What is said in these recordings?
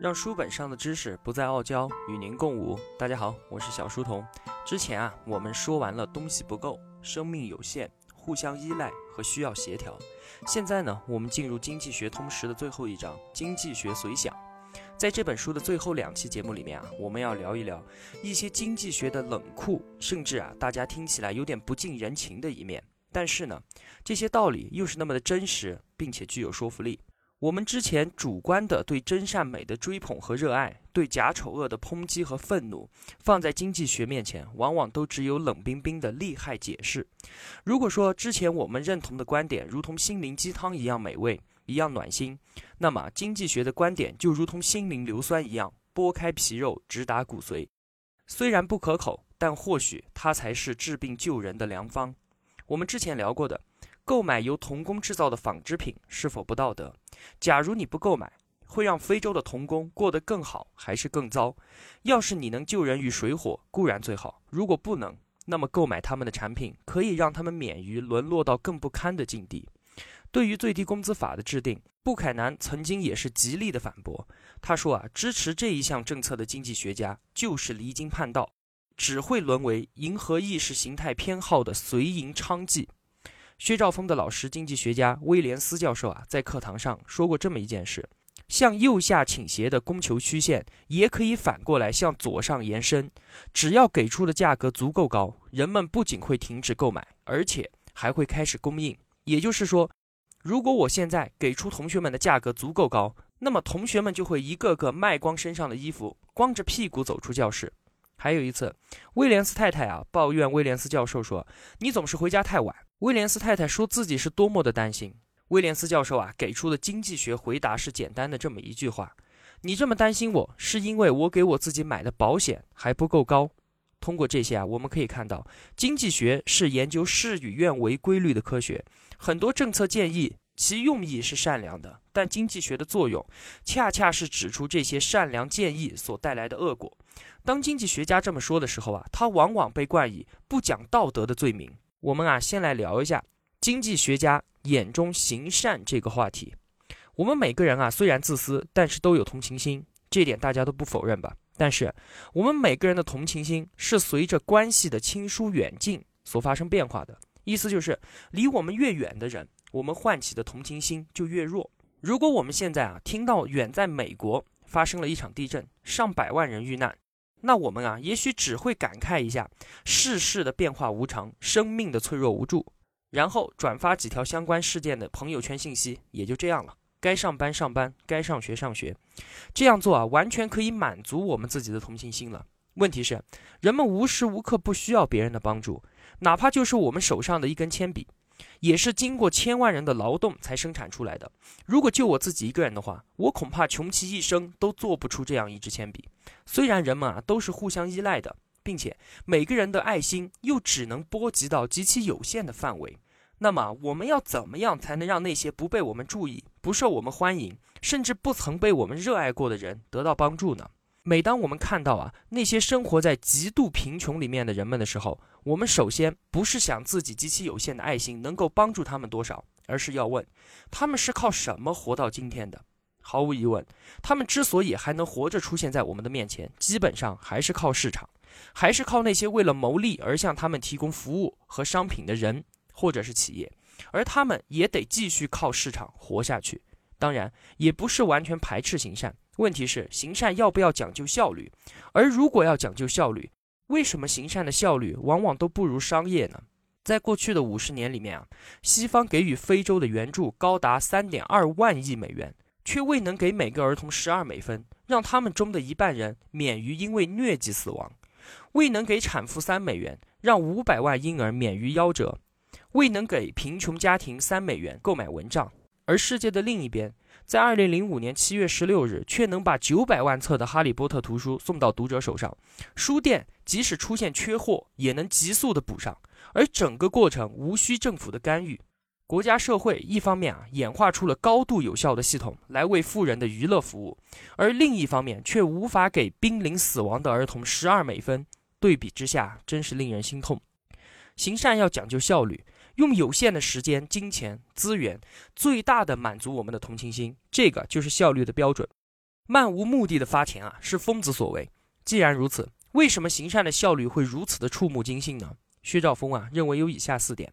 让书本上的知识不再傲娇，与您共舞。大家好，我是小书童。之前啊，我们说完了东西不够，生命有限，互相依赖和需要协调。现在呢，我们进入经济学通识的最后一章——经济学随想。在这本书的最后两期节目里面啊，我们要聊一聊一些经济学的冷酷，甚至啊，大家听起来有点不近人情的一面。但是呢，这些道理又是那么的真实，并且具有说服力。我们之前主观的对真善美的追捧和热爱，对假丑恶的抨击和愤怒，放在经济学面前，往往都只有冷冰冰的利害解释。如果说之前我们认同的观点如同心灵鸡汤一样美味，一样暖心，那么经济学的观点就如同心灵硫酸一样，剥开皮肉，直达骨髓。虽然不可口，但或许它才是治病救人的良方。我们之前聊过的。购买由童工制造的纺织品是否不道德？假如你不购买，会让非洲的童工过得更好还是更糟？要是你能救人于水火，固然最好；如果不能，那么购买他们的产品可以让他们免于沦落到更不堪的境地。对于最低工资法的制定，布凯南曾经也是极力的反驳。他说啊，支持这一项政策的经济学家就是离经叛道，只会沦为迎合意识形态偏好的随营娼妓。薛兆丰的老师、经济学家威廉斯教授啊，在课堂上说过这么一件事：向右下倾斜的供求曲线，也可以反过来向左上延伸。只要给出的价格足够高，人们不仅会停止购买，而且还会开始供应。也就是说，如果我现在给出同学们的价格足够高，那么同学们就会一个个卖光身上的衣服，光着屁股走出教室。还有一次，威廉斯太太啊抱怨威廉斯教授说：“你总是回家太晚。”威廉斯太太说自己是多么的担心。威廉斯教授啊给出的经济学回答是简单的这么一句话：“你这么担心我，是因为我给我自己买的保险还不够高。”通过这些啊，我们可以看到，经济学是研究事与愿违规律的科学。很多政策建议其用意是善良的，但经济学的作用恰恰是指出这些善良建议所带来的恶果。当经济学家这么说的时候啊，他往往被冠以不讲道德的罪名。我们啊，先来聊一下经济学家眼中行善这个话题。我们每个人啊，虽然自私，但是都有同情心，这点大家都不否认吧？但是我们每个人的同情心是随着关系的亲疏远近所发生变化的。意思就是，离我们越远的人，我们唤起的同情心就越弱。如果我们现在啊，听到远在美国发生了一场地震，上百万人遇难。那我们啊，也许只会感慨一下世事的变化无常，生命的脆弱无助，然后转发几条相关事件的朋友圈信息，也就这样了。该上班上班，该上学上学，这样做啊，完全可以满足我们自己的同情心了。问题是，人们无时无刻不需要别人的帮助，哪怕就是我们手上的一根铅笔。也是经过千万人的劳动才生产出来的。如果就我自己一个人的话，我恐怕穷其一生都做不出这样一支铅笔。虽然人们啊都是互相依赖的，并且每个人的爱心又只能波及到极其有限的范围，那么我们要怎么样才能让那些不被我们注意、不受我们欢迎，甚至不曾被我们热爱过的人得到帮助呢？每当我们看到啊那些生活在极度贫穷里面的人们的时候，我们首先不是想自己极其有限的爱心能够帮助他们多少，而是要问他们是靠什么活到今天的。毫无疑问，他们之所以还能活着出现在我们的面前，基本上还是靠市场，还是靠那些为了牟利而向他们提供服务和商品的人或者是企业，而他们也得继续靠市场活下去。当然，也不是完全排斥行善。问题是行善要不要讲究效率？而如果要讲究效率，为什么行善的效率往往都不如商业呢？在过去的五十年里面啊，西方给予非洲的援助高达三点二万亿美元，却未能给每个儿童十二美分，让他们中的一半人免于因为疟疾死亡；未能给产妇三美元，让五百万婴儿免于夭折；未能给贫穷家庭三美元购买蚊帐。而世界的另一边。在二零零五年七月十六日，却能把九百万册的《哈利波特》图书送到读者手上。书店即使出现缺货，也能急速的补上，而整个过程无需政府的干预。国家社会一方面啊，演化出了高度有效的系统来为富人的娱乐服务，而另一方面却无法给濒临死亡的儿童十二美分。对比之下，真是令人心痛。行善要讲究效率。用有限的时间、金钱、资源，最大的满足我们的同情心，这个就是效率的标准。漫无目的的发钱啊，是疯子所为。既然如此，为什么行善的效率会如此的触目惊心呢？薛兆丰啊，认为有以下四点：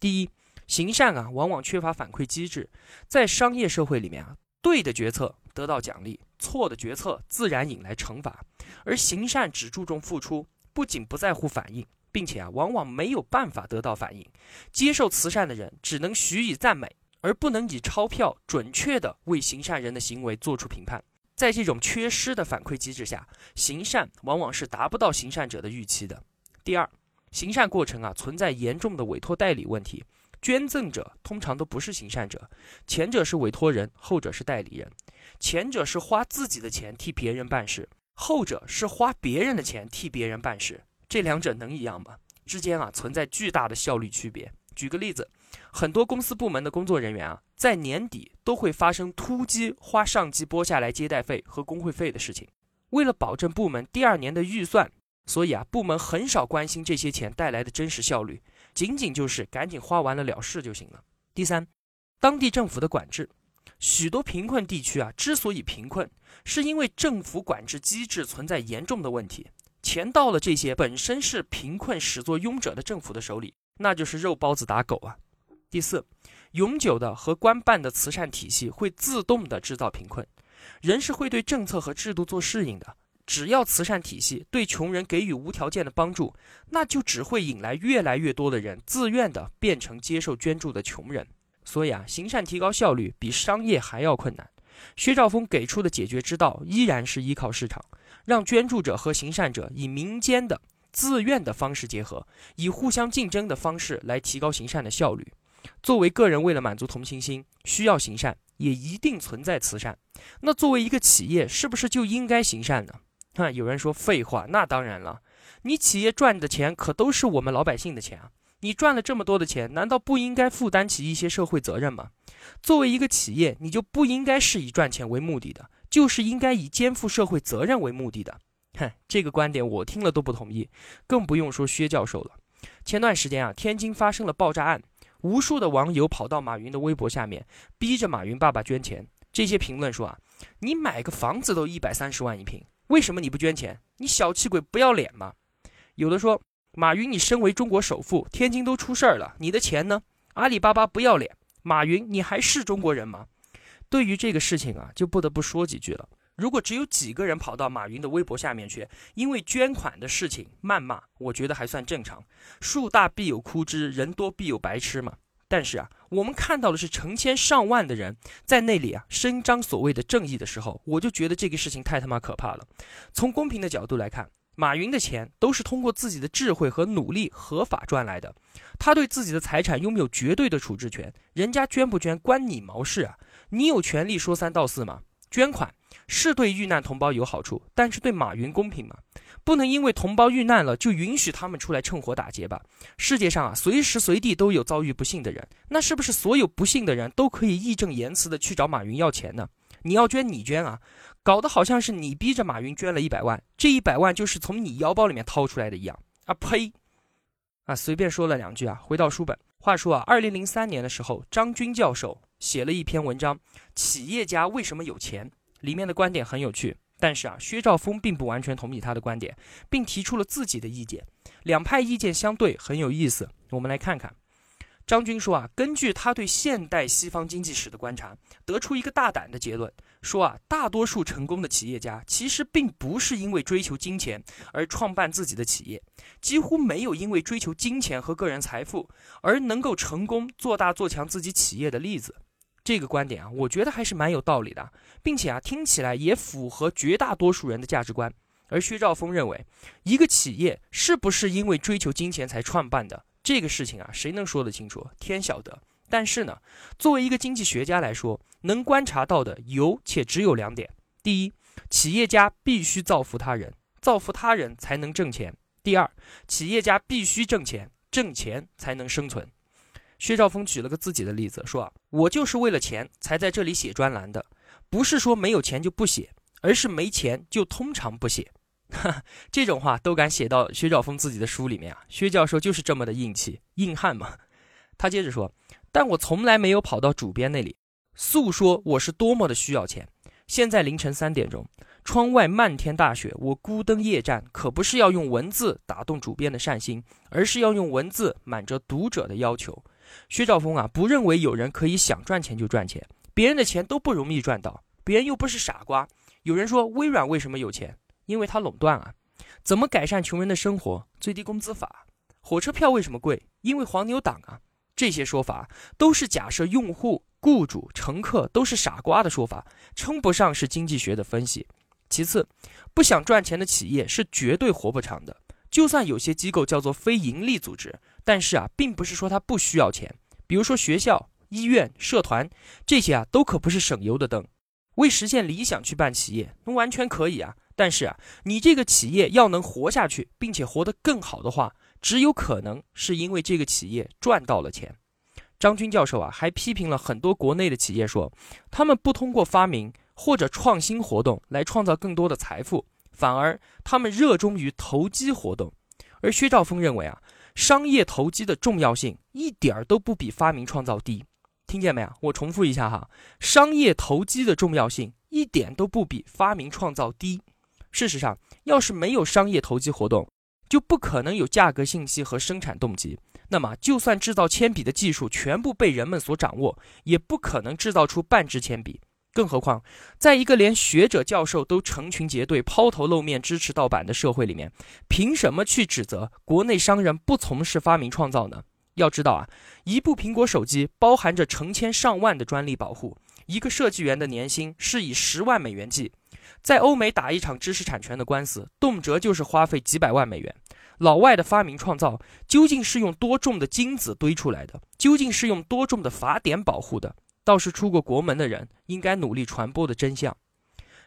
第一，行善啊，往往缺乏反馈机制。在商业社会里面啊，对的决策得到奖励，错的决策自然引来惩罚。而行善只注重付出，不仅不在乎反应，并且啊，往往没有办法得到反应。接受慈善的人只能许以赞美，而不能以钞票准确地为行善人的行为做出评判。在这种缺失的反馈机制下，行善往往是达不到行善者的预期的。第二，行善过程啊存在严重的委托代理问题，捐赠者通常都不是行善者，前者是委托人，后者是代理人。前者是花自己的钱替别人办事，后者是花别人的钱替别人办事，这两者能一样吗？之间啊存在巨大的效率区别。举个例子。很多公司部门的工作人员啊，在年底都会发生突击花上级拨下来接待费和工会费的事情。为了保证部门第二年的预算，所以啊，部门很少关心这些钱带来的真实效率，仅仅就是赶紧花完了了事就行了。第三，当地政府的管制，许多贫困地区啊，之所以贫困，是因为政府管制机制存在严重的问题。钱到了这些本身是贫困始作俑者的政府的手里，那就是肉包子打狗啊。第四，永久的和官办的慈善体系会自动的制造贫困，人是会对政策和制度做适应的。只要慈善体系对穷人给予无条件的帮助，那就只会引来越来越多的人自愿的变成接受捐助的穷人。所以啊，行善提高效率比商业还要困难。薛兆丰给出的解决之道依然是依靠市场，让捐助者和行善者以民间的自愿的方式结合，以互相竞争的方式来提高行善的效率。作为个人，为了满足同情心，需要行善，也一定存在慈善。那作为一个企业，是不是就应该行善呢？啊，有人说废话，那当然了。你企业赚的钱可都是我们老百姓的钱啊！你赚了这么多的钱，难道不应该负担起一些社会责任吗？作为一个企业，你就不应该是以赚钱为目的的，就是应该以肩负社会责任为目的的。哼，这个观点我听了都不同意，更不用说薛教授了。前段时间啊，天津发生了爆炸案。无数的网友跑到马云的微博下面，逼着马云爸爸捐钱。这些评论说啊，你买个房子都一百三十万一平，为什么你不捐钱？你小气鬼，不要脸吗？有的说，马云，你身为中国首富，天津都出事儿了，你的钱呢？阿里巴巴不要脸，马云，你还是中国人吗？对于这个事情啊，就不得不说几句了。如果只有几个人跑到马云的微博下面去，因为捐款的事情谩骂，我觉得还算正常。树大必有枯枝，人多必有白痴嘛。但是啊，我们看到的是成千上万的人在那里啊伸张所谓的正义的时候，我就觉得这个事情太他妈可怕了。从公平的角度来看，马云的钱都是通过自己的智慧和努力合法赚来的，他对自己的财产拥有绝对的处置权，人家捐不捐关你毛事啊？你有权利说三道四吗？捐款。是对遇难同胞有好处，但是对马云公平吗？不能因为同胞遇难了就允许他们出来趁火打劫吧？世界上啊，随时随地都有遭遇不幸的人，那是不是所有不幸的人都可以义正言辞的去找马云要钱呢？你要捐你捐啊，搞得好像是你逼着马云捐了一百万，这一百万就是从你腰包里面掏出来的一样啊！呸！啊，随便说了两句啊。回到书本，话说啊，二零零三年的时候，张军教授写了一篇文章，《企业家为什么有钱》。里面的观点很有趣，但是啊，薛兆丰并不完全同意他的观点，并提出了自己的意见。两派意见相对，很有意思。我们来看看，张军说啊，根据他对现代西方经济史的观察，得出一个大胆的结论，说啊，大多数成功的企业家其实并不是因为追求金钱而创办自己的企业，几乎没有因为追求金钱和个人财富而能够成功做大做强自己企业的例子。这个观点啊，我觉得还是蛮有道理的，并且啊，听起来也符合绝大多数人的价值观。而薛兆丰认为，一个企业是不是因为追求金钱才创办的这个事情啊，谁能说得清楚？天晓得。但是呢，作为一个经济学家来说，能观察到的有且只有两点：第一，企业家必须造福他人，造福他人才能挣钱；第二，企业家必须挣钱，挣钱才能生存。薛兆丰举了个自己的例子，说，我就是为了钱才在这里写专栏的，不是说没有钱就不写，而是没钱就通常不写。哈 这种话都敢写到薛兆丰自己的书里面啊，薛教授就是这么的硬气硬汉嘛。他接着说，但我从来没有跑到主编那里诉说我是多么的需要钱，现在凌晨三点钟，窗外漫天大雪，我孤灯夜战，可不是要用文字打动主编的善心，而是要用文字满足读者的要求。薛兆丰啊，不认为有人可以想赚钱就赚钱，别人的钱都不容易赚到，别人又不是傻瓜。有人说微软为什么有钱？因为它垄断啊。怎么改善穷人的生活？最低工资法。火车票为什么贵？因为黄牛党啊。这些说法都是假设用户。雇主、乘客都是傻瓜的说法，称不上是经济学的分析。其次，不想赚钱的企业是绝对活不长的。就算有些机构叫做非盈利组织，但是啊，并不是说它不需要钱。比如说学校、医院、社团这些啊，都可不是省油的灯。为实现理想去办企业，那完全可以啊。但是啊，你这个企业要能活下去，并且活得更好的话，只有可能是因为这个企业赚到了钱。张军教授啊，还批评了很多国内的企业，说他们不通过发明或者创新活动来创造更多的财富，反而他们热衷于投机活动。而薛兆丰认为啊，商业投机的重要性一点儿都不比发明创造低。听见没有？我重复一下哈，商业投机的重要性一点都不比发明创造低。事实上，要是没有商业投机活动，就不可能有价格信息和生产动机。那么，就算制造铅笔的技术全部被人们所掌握，也不可能制造出半支铅笔。更何况，在一个连学者教授都成群结队、抛头露面支持盗版的社会里面，凭什么去指责国内商人不从事发明创造呢？要知道啊，一部苹果手机包含着成千上万的专利保护，一个设计员的年薪是以十万美元计，在欧美打一场知识产权的官司，动辄就是花费几百万美元。老外的发明创造究竟是用多重的金子堆出来的？究竟是用多重的法典保护的？倒是出过国门的人应该努力传播的真相。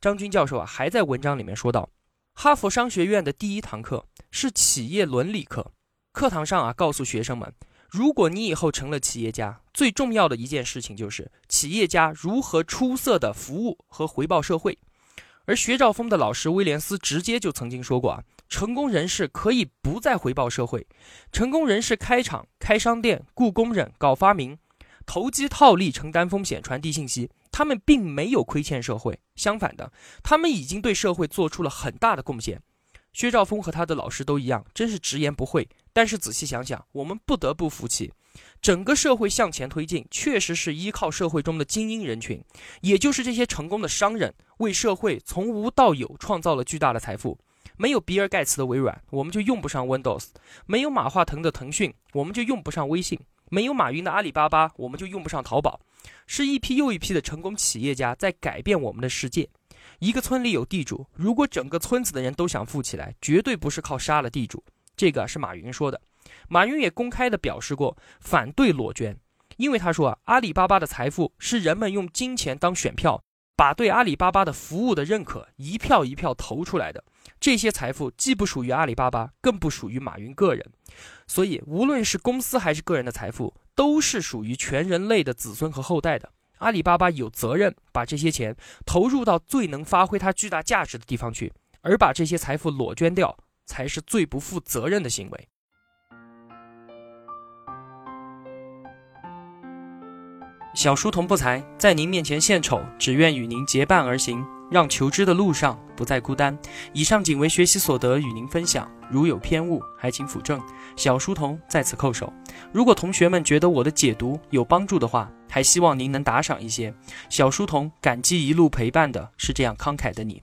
张军教授啊，还在文章里面说到，哈佛商学院的第一堂课是企业伦理课。课堂上啊，告诉学生们，如果你以后成了企业家，最重要的一件事情就是企业家如何出色的服务和回报社会。而薛兆丰的老师威廉斯直接就曾经说过啊。成功人士可以不再回报社会，成功人士开厂、开商店、雇工人、搞发明、投机套利、承担风险、传递信息，他们并没有亏欠社会，相反的，他们已经对社会做出了很大的贡献。薛兆丰和他的老师都一样，真是直言不讳。但是仔细想想，我们不得不服气，整个社会向前推进，确实是依靠社会中的精英人群，也就是这些成功的商人，为社会从无到有创造了巨大的财富。没有比尔盖茨的微软，我们就用不上 Windows；没有马化腾的腾讯，我们就用不上微信；没有马云的阿里巴巴，我们就用不上淘宝。是一批又一批的成功企业家在改变我们的世界。一个村里有地主，如果整个村子的人都想富起来，绝对不是靠杀了地主。这个是马云说的。马云也公开的表示过反对裸捐，因为他说啊，阿里巴巴的财富是人们用金钱当选票，把对阿里巴巴的服务的认可一票一票投出来的。这些财富既不属于阿里巴巴，更不属于马云个人，所以无论是公司还是个人的财富，都是属于全人类的子孙和后代的。阿里巴巴有责任把这些钱投入到最能发挥它巨大价值的地方去，而把这些财富裸捐掉，才是最不负责任的行为。小书童不才，在您面前献丑，只愿与您结伴而行。让求知的路上不再孤单。以上仅为学习所得，与您分享。如有偏误，还请斧正。小书童在此叩首。如果同学们觉得我的解读有帮助的话，还希望您能打赏一些。小书童感激一路陪伴的是这样慷慨的你。